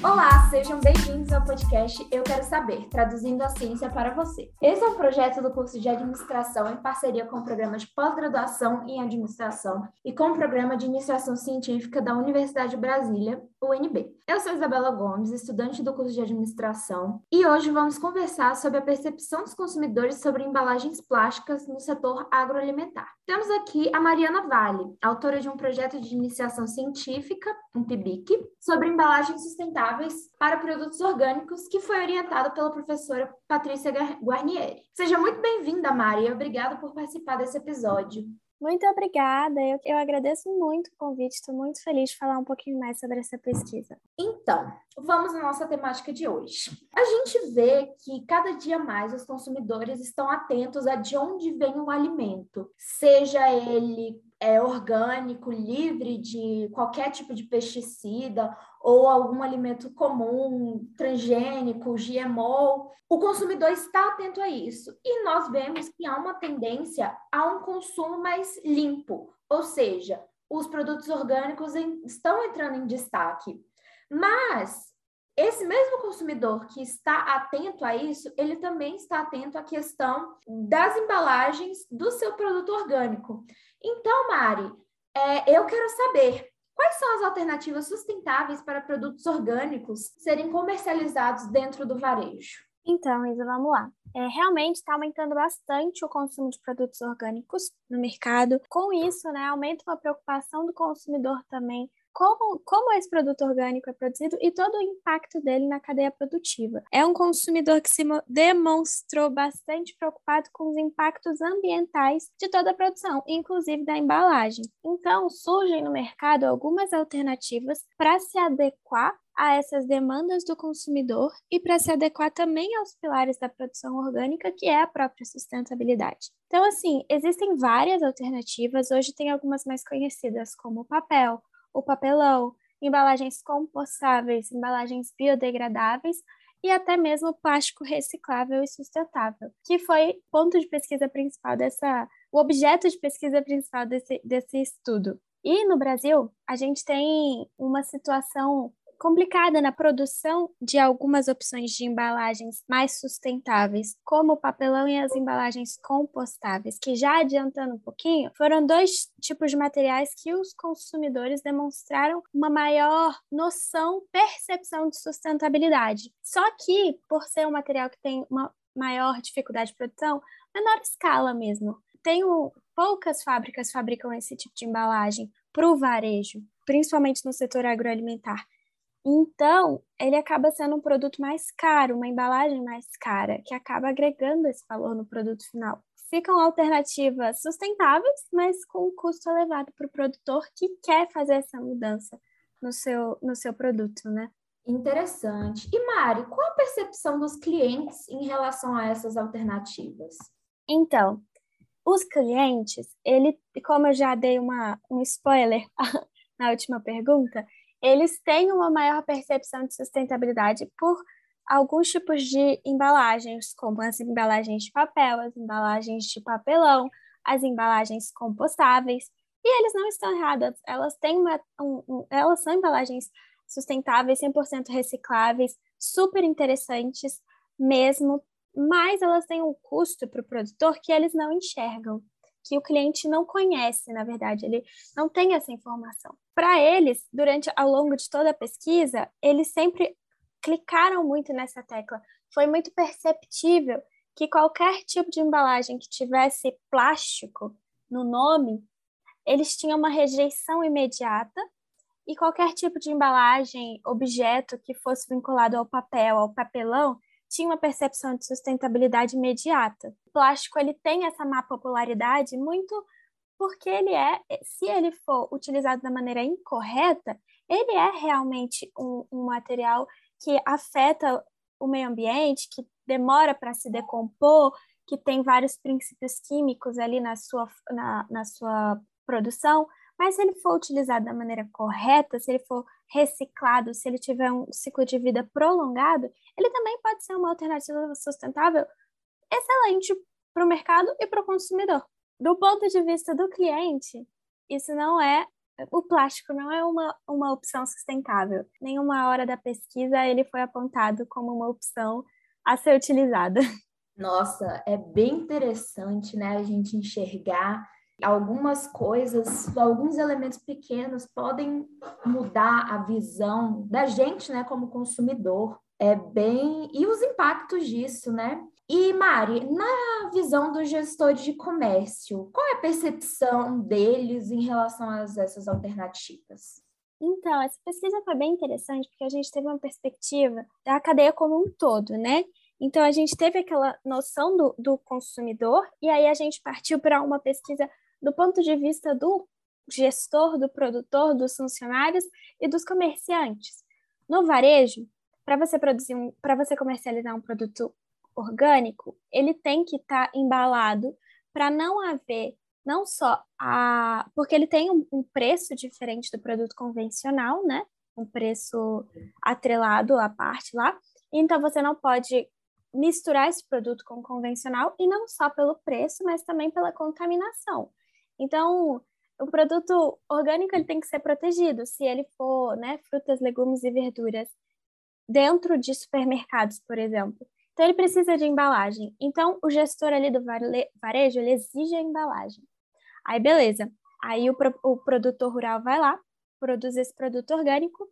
Olá, sejam bem-vindos ao podcast Eu Quero Saber, traduzindo a ciência para você. Esse é um projeto do curso de administração em parceria com o programa de pós-graduação em administração e com o programa de iniciação científica da Universidade de Brasília, UNB. Eu sou Isabela Gomes, estudante do curso de administração, e hoje vamos conversar sobre a percepção dos consumidores sobre embalagens plásticas no setor agroalimentar. Temos aqui a Mariana Vale, autora de um projeto de iniciação científica, um PIBIC, sobre embalagens sustentáveis para produtos orgânicos, que foi orientado pela professora Patrícia Guarnieri. Seja muito bem-vinda, Mari, e obrigada por participar desse episódio. Muito obrigada. Eu, eu agradeço muito o convite. Estou muito feliz de falar um pouquinho mais sobre essa pesquisa. Então, vamos à nossa temática de hoje. A gente vê que cada dia mais os consumidores estão atentos a de onde vem o alimento, seja ele é, orgânico, livre de qualquer tipo de pesticida ou algum alimento comum, transgênico, GMO, o consumidor está atento a isso. E nós vemos que há uma tendência a um consumo mais limpo, ou seja, os produtos orgânicos estão entrando em destaque. Mas esse mesmo consumidor que está atento a isso, ele também está atento à questão das embalagens do seu produto orgânico. Então, Mari, é, eu quero saber quais são as alternativas sustentáveis para produtos orgânicos serem comercializados dentro do varejo. Então, Isa, vamos lá. É, realmente está aumentando bastante o consumo de produtos orgânicos no mercado. Com isso, né, aumenta uma preocupação do consumidor também como, como esse produto orgânico é produzido e todo o impacto dele na cadeia produtiva. É um consumidor que se demonstrou bastante preocupado com os impactos ambientais de toda a produção, inclusive da embalagem. Então, surgem no mercado algumas alternativas para se adequar a essas demandas do consumidor e para se adequar também aos pilares da produção orgânica, que é a própria sustentabilidade. Então, assim, existem várias alternativas, hoje tem algumas mais conhecidas, como o papel, o papelão, embalagens compostáveis, embalagens biodegradáveis e até mesmo plástico reciclável e sustentável, que foi ponto de pesquisa principal dessa, o objeto de pesquisa principal desse, desse estudo. E no Brasil, a gente tem uma situação complicada na produção de algumas opções de embalagens mais sustentáveis, como o papelão e as embalagens compostáveis, que já adiantando um pouquinho, foram dois tipos de materiais que os consumidores demonstraram uma maior noção, percepção de sustentabilidade. Só que, por ser um material que tem uma maior dificuldade de produção, menor escala mesmo. Tenho poucas fábricas fabricam esse tipo de embalagem para o varejo, principalmente no setor agroalimentar. Então, ele acaba sendo um produto mais caro, uma embalagem mais cara, que acaba agregando esse valor no produto final. Ficam alternativas sustentáveis, mas com um custo elevado para o produtor que quer fazer essa mudança no seu, no seu produto, né? Interessante. E Mari, qual a percepção dos clientes em relação a essas alternativas? Então, os clientes, ele, como eu já dei uma, um spoiler na última pergunta, eles têm uma maior percepção de sustentabilidade por alguns tipos de embalagens, como as embalagens de papel, as embalagens de papelão, as embalagens compostáveis. E eles não estão errados, elas têm uma, um, um, elas são embalagens sustentáveis, 100% recicláveis, super interessantes mesmo, mas elas têm um custo para o produtor que eles não enxergam que o cliente não conhece, na verdade, ele não tem essa informação. Para eles, durante ao longo de toda a pesquisa, eles sempre clicaram muito nessa tecla. Foi muito perceptível que qualquer tipo de embalagem que tivesse plástico no nome, eles tinham uma rejeição imediata e qualquer tipo de embalagem, objeto que fosse vinculado ao papel, ao papelão, tinha uma percepção de sustentabilidade imediata. O plástico ele tem essa má popularidade muito porque ele é, se ele for utilizado da maneira incorreta, ele é realmente um, um material que afeta o meio ambiente, que demora para se decompor, que tem vários princípios químicos ali na sua, na, na sua produção, mas se ele for utilizado da maneira correta, se ele for reciclado, se ele tiver um ciclo de vida prolongado, ele também pode ser uma alternativa sustentável excelente para o mercado e para o consumidor. Do ponto de vista do cliente, isso não é o plástico não é uma, uma opção sustentável. Nenhuma hora da pesquisa ele foi apontado como uma opção a ser utilizada. Nossa, é bem interessante, né, a gente enxergar algumas coisas, alguns elementos pequenos podem mudar a visão da gente, né, como consumidor. É bem e os impactos disso, né? E Mari, na visão dos gestores de comércio, qual é a percepção deles em relação a essas alternativas? Então, essa pesquisa foi bem interessante porque a gente teve uma perspectiva da cadeia como um todo, né? Então, a gente teve aquela noção do, do consumidor e aí a gente partiu para uma pesquisa do ponto de vista do gestor, do produtor, dos funcionários e dos comerciantes. No varejo, para você produzir um, para você comercializar um produto orgânico, ele tem que estar tá embalado para não haver não só a porque ele tem um, um, preço diferente do produto convencional, né? Um preço atrelado à parte lá. Então você não pode misturar esse produto com o convencional e não só pelo preço, mas também pela contaminação. Então, o produto orgânico ele tem que ser protegido. Se ele for, né, frutas, legumes e verduras dentro de supermercados, por exemplo. Então, ele precisa de embalagem. Então, o gestor ali do varejo, ele exige a embalagem. Aí, beleza. Aí, o, o produtor rural vai lá, produz esse produto orgânico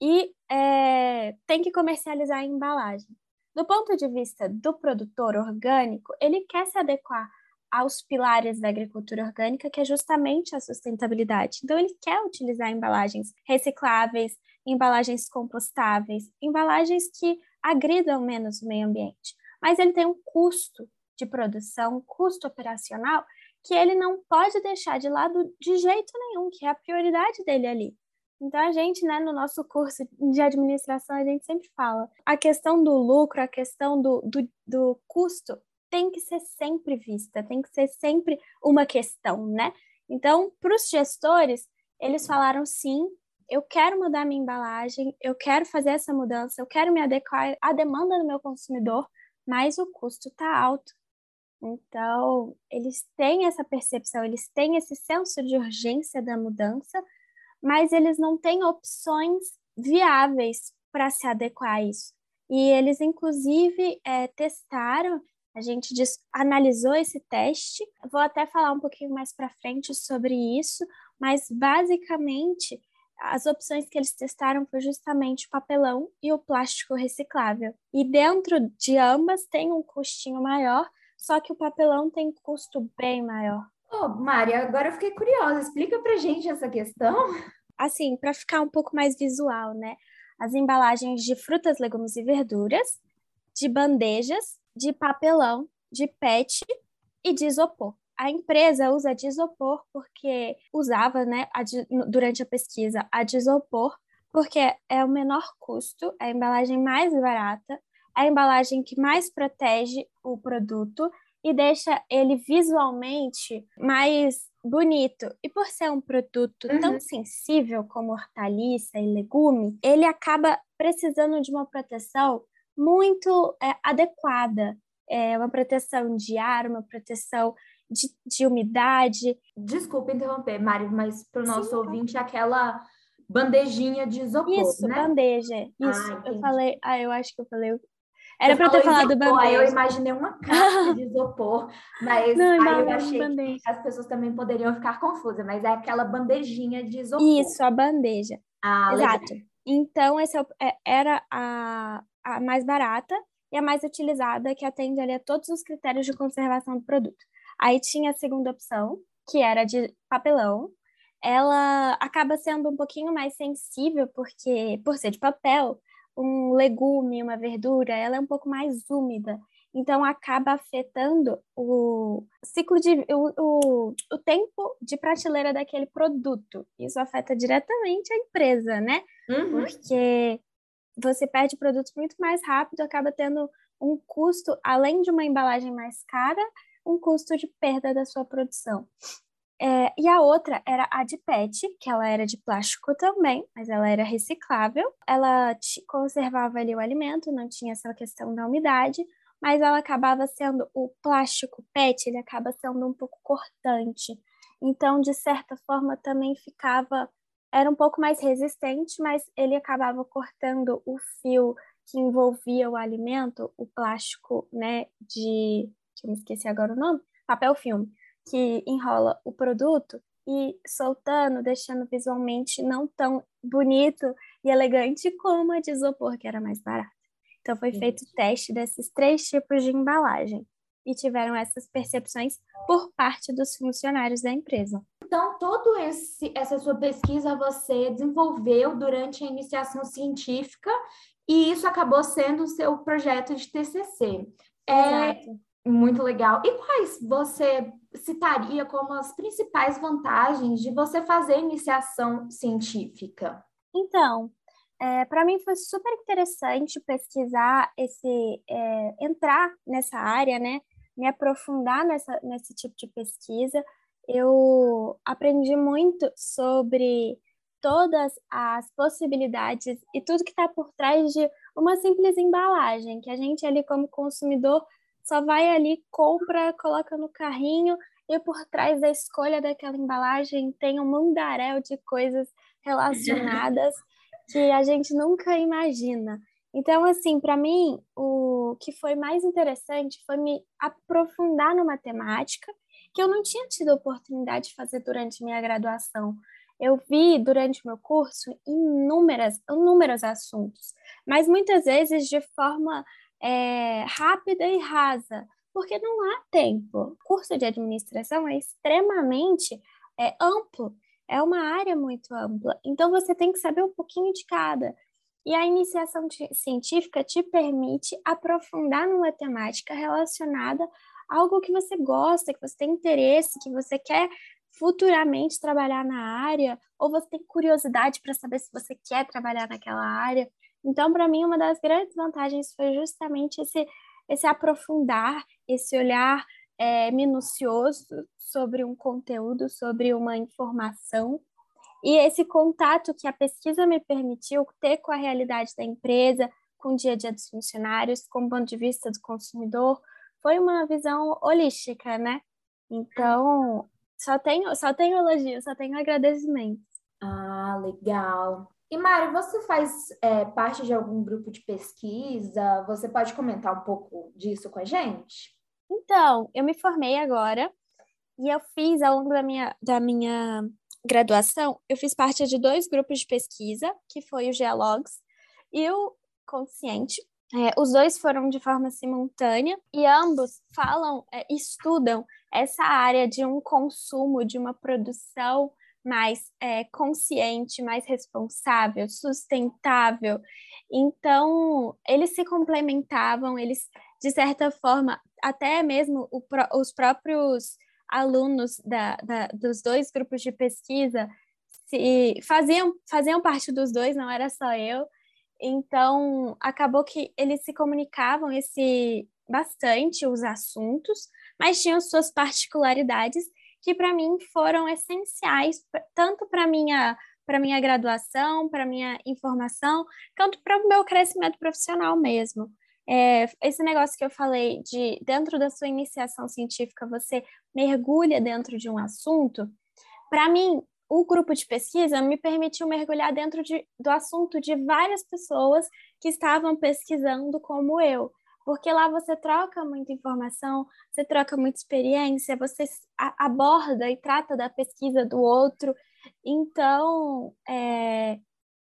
e é, tem que comercializar a embalagem. Do ponto de vista do produtor orgânico, ele quer se adequar aos pilares da agricultura orgânica, que é justamente a sustentabilidade. Então, ele quer utilizar embalagens recicláveis, embalagens compostáveis, embalagens que agridam menos o meio ambiente. Mas ele tem um custo de produção, um custo operacional, que ele não pode deixar de lado de jeito nenhum, que é a prioridade dele ali. Então, a gente, né, no nosso curso de administração, a gente sempre fala a questão do lucro, a questão do, do, do custo tem que ser sempre vista, tem que ser sempre uma questão, né? Então, para os gestores, eles falaram sim, eu quero mudar minha embalagem, eu quero fazer essa mudança, eu quero me adequar à demanda do meu consumidor, mas o custo está alto. Então, eles têm essa percepção, eles têm esse senso de urgência da mudança, mas eles não têm opções viáveis para se adequar a isso. E eles, inclusive, é, testaram a gente analisou esse teste. Vou até falar um pouquinho mais para frente sobre isso, mas basicamente as opções que eles testaram foi justamente o papelão e o plástico reciclável. E dentro de ambas tem um custinho maior, só que o papelão tem custo bem maior. Ô, oh, Mari, agora eu fiquei curiosa. Explica pra gente essa questão. Assim, para ficar um pouco mais visual, né? As embalagens de frutas, legumes e verduras, de bandejas de papelão, de PET e de isopor. A empresa usa de isopor porque usava, né, a de, durante a pesquisa, a de isopor, porque é o menor custo, é a embalagem mais barata, é a embalagem que mais protege o produto e deixa ele visualmente mais bonito. E por ser um produto uhum. tão sensível como hortaliça e legume, ele acaba precisando de uma proteção muito é, adequada. É uma proteção de ar, uma proteção de, de umidade. Desculpa interromper, Mari, mas para o nosso Sim, ouvinte, aquela bandejinha de isopor, Isso, né? bandeja. Isso, ah, eu falei... Ah, eu acho que eu falei... Era para ter falado isopor, bandeja. Aí eu imaginei uma caixa de isopor, mas Não, aí eu achei bandeja. que as pessoas também poderiam ficar confusas, mas é aquela bandejinha de isopor. Isso, a bandeja. Ah, Exato. Legal. Então, esse é é, era a, a mais barata e a mais utilizada, que atende ali a todos os critérios de conservação do produto. Aí tinha a segunda opção, que era de papelão. Ela acaba sendo um pouquinho mais sensível, porque, por ser de papel, um legume, uma verdura, ela é um pouco mais úmida. Então, acaba afetando o ciclo de. O, o, o tempo de prateleira daquele produto. Isso afeta diretamente a empresa, né? Uhum. Porque você perde produtos muito mais rápido, acaba tendo um custo, além de uma embalagem mais cara, um custo de perda da sua produção. É, e a outra era a de PET, que ela era de plástico também, mas ela era reciclável. Ela conservava ali o alimento, não tinha essa questão da umidade, mas ela acabava sendo o plástico PET, ele acaba sendo um pouco cortante. Então, de certa forma, também ficava era um pouco mais resistente, mas ele acabava cortando o fio que envolvia o alimento, o plástico, né, de, que eu me esqueci agora o nome, papel filme, que enrola o produto e soltando, deixando visualmente não tão bonito e elegante como a de isopor, que era mais barata. Então foi feito o teste desses três tipos de embalagem e tiveram essas percepções por parte dos funcionários da empresa. Então, todo esse essa sua pesquisa você desenvolveu durante a iniciação científica e isso acabou sendo o seu projeto de TCC. É Exato. muito legal. E quais você citaria como as principais vantagens de você fazer iniciação científica? Então, é, para mim foi super interessante pesquisar esse, é, entrar nessa área, né? Me aprofundar nessa, nesse tipo de pesquisa. Eu aprendi muito sobre todas as possibilidades e tudo que está por trás de uma simples embalagem, que a gente ali como consumidor só vai ali, compra, coloca no carrinho e por trás da escolha daquela embalagem tem um mundaréu de coisas relacionadas que a gente nunca imagina. Então, assim, para mim, o que foi mais interessante foi me aprofundar no matemática, que eu não tinha tido oportunidade de fazer durante minha graduação. Eu vi durante meu curso inúmeras, inúmeros assuntos, mas muitas vezes de forma é, rápida e rasa, porque não há tempo. O curso de administração é extremamente é, amplo é uma área muito ampla, então você tem que saber um pouquinho de cada. E a iniciação científica te permite aprofundar numa temática relacionada algo que você gosta, que você tem interesse, que você quer futuramente trabalhar na área, ou você tem curiosidade para saber se você quer trabalhar naquela área. Então, para mim, uma das grandes vantagens foi justamente esse, esse aprofundar, esse olhar é, minucioso sobre um conteúdo, sobre uma informação. E esse contato que a pesquisa me permitiu ter com a realidade da empresa, com o dia a dia dos funcionários, com o ponto de vista do consumidor, foi uma visão holística, né? Então, só tenho, só tenho elogio, só tenho agradecimentos. Ah, legal. E Mari, você faz é, parte de algum grupo de pesquisa? Você pode comentar um pouco disso com a gente? Então, eu me formei agora e eu fiz, ao longo da minha, da minha graduação, eu fiz parte de dois grupos de pesquisa, que foi o Geologs e o Consciente. É, os dois foram de forma simultânea e ambos falam, é, estudam essa área de um consumo, de uma produção mais é, consciente, mais responsável, sustentável. Então, eles se complementavam, eles, de certa forma, até mesmo o, os próprios alunos da, da, dos dois grupos de pesquisa se faziam, faziam parte dos dois, não era só eu. Então, acabou que eles se comunicavam esse bastante os assuntos, mas tinham suas particularidades que para mim foram essenciais tanto para minha para minha graduação, para minha informação, quanto para o meu crescimento profissional mesmo. É, esse negócio que eu falei de dentro da sua iniciação científica você mergulha dentro de um assunto, para mim o grupo de pesquisa me permitiu mergulhar dentro de, do assunto de várias pessoas que estavam pesquisando como eu, porque lá você troca muita informação, você troca muita experiência, você aborda e trata da pesquisa do outro, então é,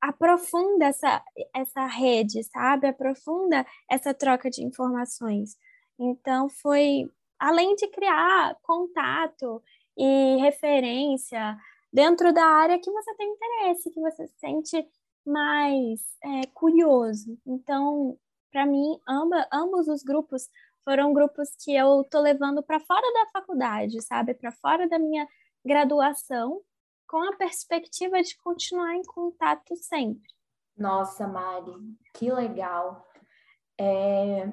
aprofunda essa, essa rede, sabe? Aprofunda essa troca de informações. Então, foi além de criar contato e referência dentro da área que você tem interesse, que você se sente mais é, curioso. Então, para mim, amba, ambos os grupos foram grupos que eu tô levando para fora da faculdade, sabe? Para fora da minha graduação com a perspectiva de continuar em contato sempre. Nossa, Mari, que legal. É...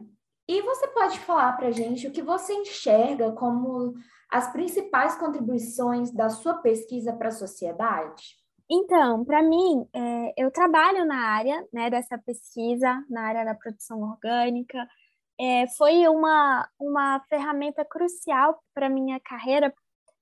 E você pode falar para a gente o que você enxerga como as principais contribuições da sua pesquisa para a sociedade? Então, para mim, é, eu trabalho na área né, dessa pesquisa, na área da produção orgânica. É, foi uma, uma ferramenta crucial para minha carreira,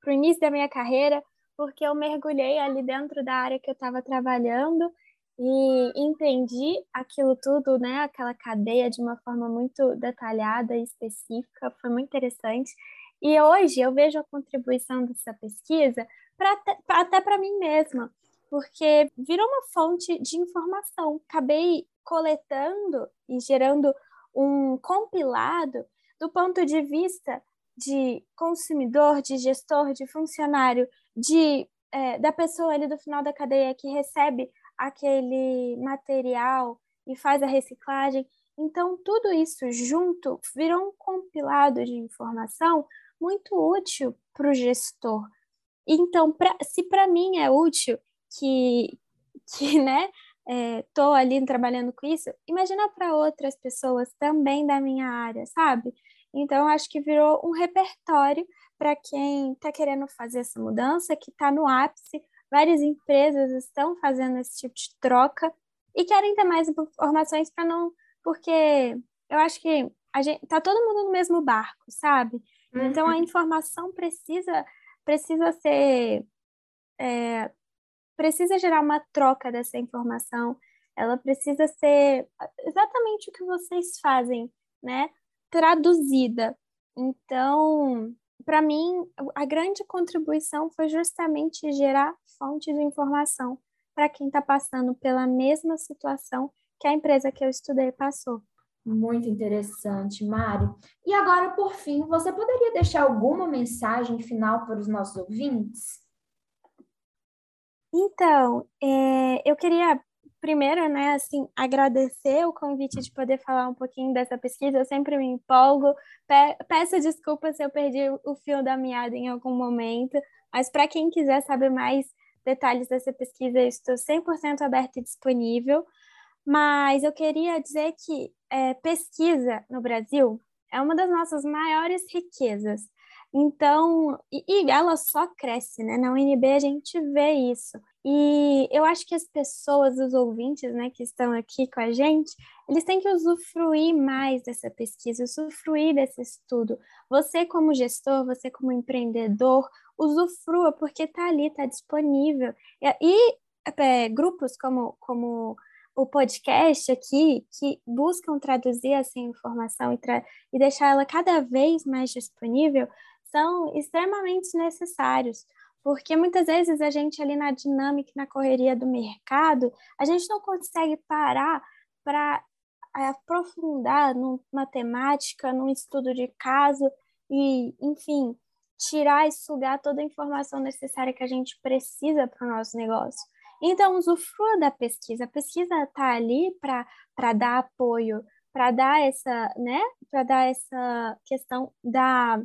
para o início da minha carreira, porque eu mergulhei ali dentro da área que eu estava trabalhando e entendi aquilo tudo, né, aquela cadeia de uma forma muito detalhada e específica, foi muito interessante. E hoje eu vejo a contribuição dessa pesquisa pra, até para mim mesma, porque virou uma fonte de informação. Acabei coletando e gerando um compilado do ponto de vista de consumidor, de gestor, de funcionário, de é, da pessoa ali do final da cadeia que recebe aquele material e faz a reciclagem. Então, tudo isso junto virou um compilado de informação muito útil para o gestor. Então, pra, se para mim é útil que, que né, estou é, ali trabalhando com isso, imagina para outras pessoas também da minha área, sabe? Então, acho que virou um repertório para quem está querendo fazer essa mudança, que está no ápice. Várias empresas estão fazendo esse tipo de troca e querem ter mais informações para não. Porque eu acho que a gente tá todo mundo no mesmo barco, sabe? Uhum. Então a informação precisa precisa ser é, precisa gerar uma troca dessa informação. Ela precisa ser exatamente o que vocês fazem, né? Traduzida. Então, para mim, a grande contribuição foi justamente gerar fontes de informação para quem está passando pela mesma situação que a empresa que eu estudei passou. Muito interessante, Mário. E agora, por fim, você poderia deixar alguma mensagem final para os nossos ouvintes? Então, é, eu queria primeiro, né, assim, agradecer o convite de poder falar um pouquinho dessa pesquisa. Eu sempre me empolgo. peço desculpas se eu perdi o fio da meada em algum momento, mas para quem quiser saber mais detalhes dessa pesquisa, eu estou 100% aberta e disponível. Mas eu queria dizer que é, pesquisa no Brasil é uma das nossas maiores riquezas. Então, e, e ela só cresce, né? Na UNB a gente vê isso. E eu acho que as pessoas, os ouvintes, né, que estão aqui com a gente, eles têm que usufruir mais dessa pesquisa, usufruir desse estudo. Você, como gestor, você, como empreendedor, usufrua, porque está ali, está disponível. E, é, grupos como, como o podcast aqui, que buscam traduzir essa informação e, tra e deixar ela cada vez mais disponível, são extremamente necessários porque muitas vezes a gente ali na dinâmica, na correria do mercado, a gente não consegue parar para aprofundar numa temática, num estudo de caso e, enfim, tirar e sugar toda a informação necessária que a gente precisa para o nosso negócio. Então, usufrua da pesquisa. A pesquisa está ali para dar apoio, para dar essa, né, para dar essa questão da,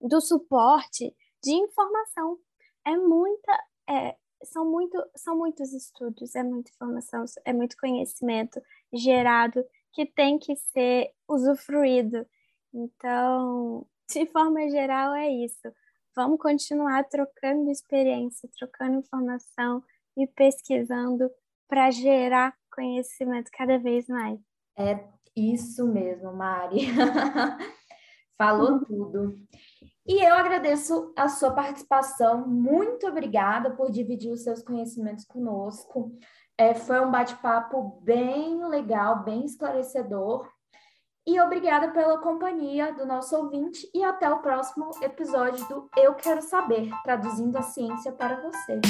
do suporte de informação é muita, é, são, muito, são muitos estudos, é muita informação, é muito conhecimento gerado que tem que ser usufruído. Então, de forma geral, é isso. Vamos continuar trocando experiência, trocando informação e pesquisando para gerar conhecimento cada vez mais. É isso mesmo, Mari. Falou tudo. E eu agradeço a sua participação. Muito obrigada por dividir os seus conhecimentos conosco. É, foi um bate-papo bem legal, bem esclarecedor. E obrigada pela companhia do nosso ouvinte e até o próximo episódio do Eu Quero Saber, traduzindo a ciência para você.